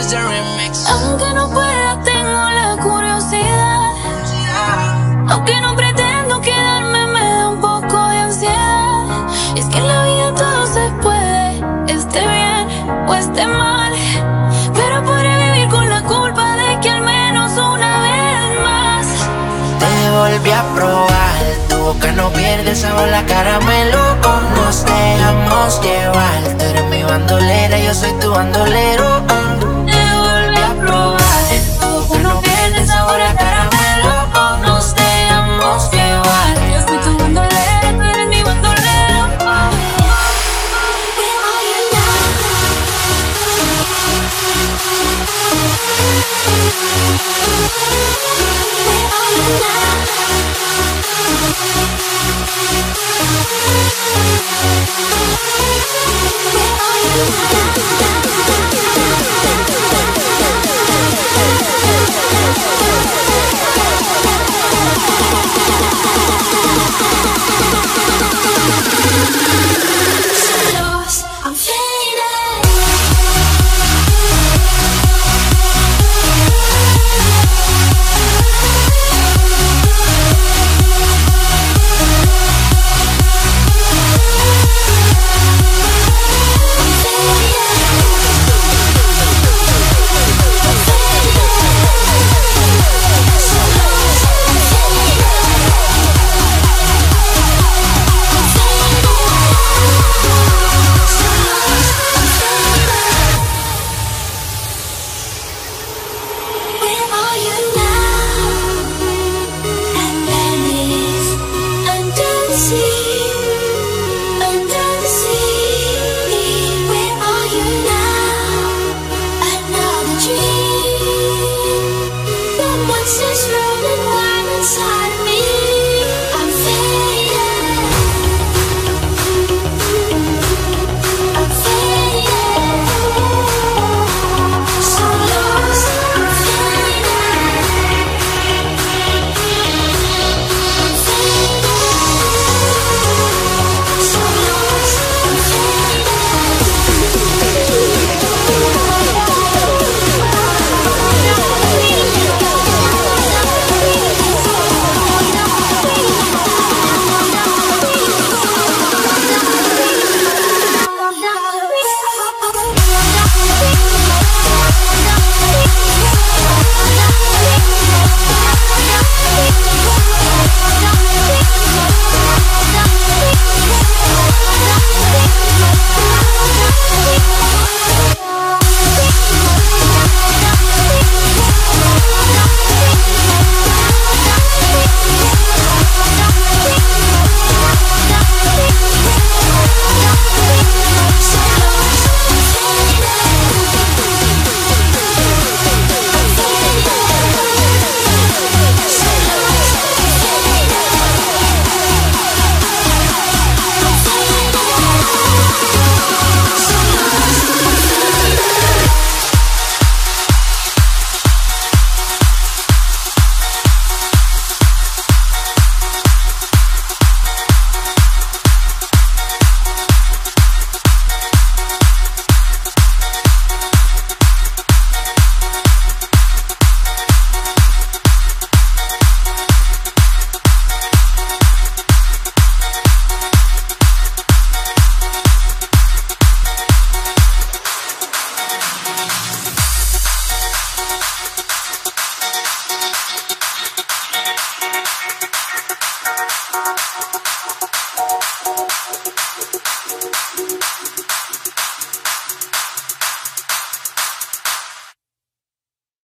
Aunque no pueda, tengo la curiosidad. Aunque no pretendo quedarme, me da un poco de ansiedad. Es que en la vida todo se puede, esté bien o esté mal. Pero podré vivir con la culpa de que al menos una vez más. Te volví a probar, tu boca no pierde sabor, la caramelo. Nos dejamos llevar, tú eres mi bandolera, yo soy tu bandolero.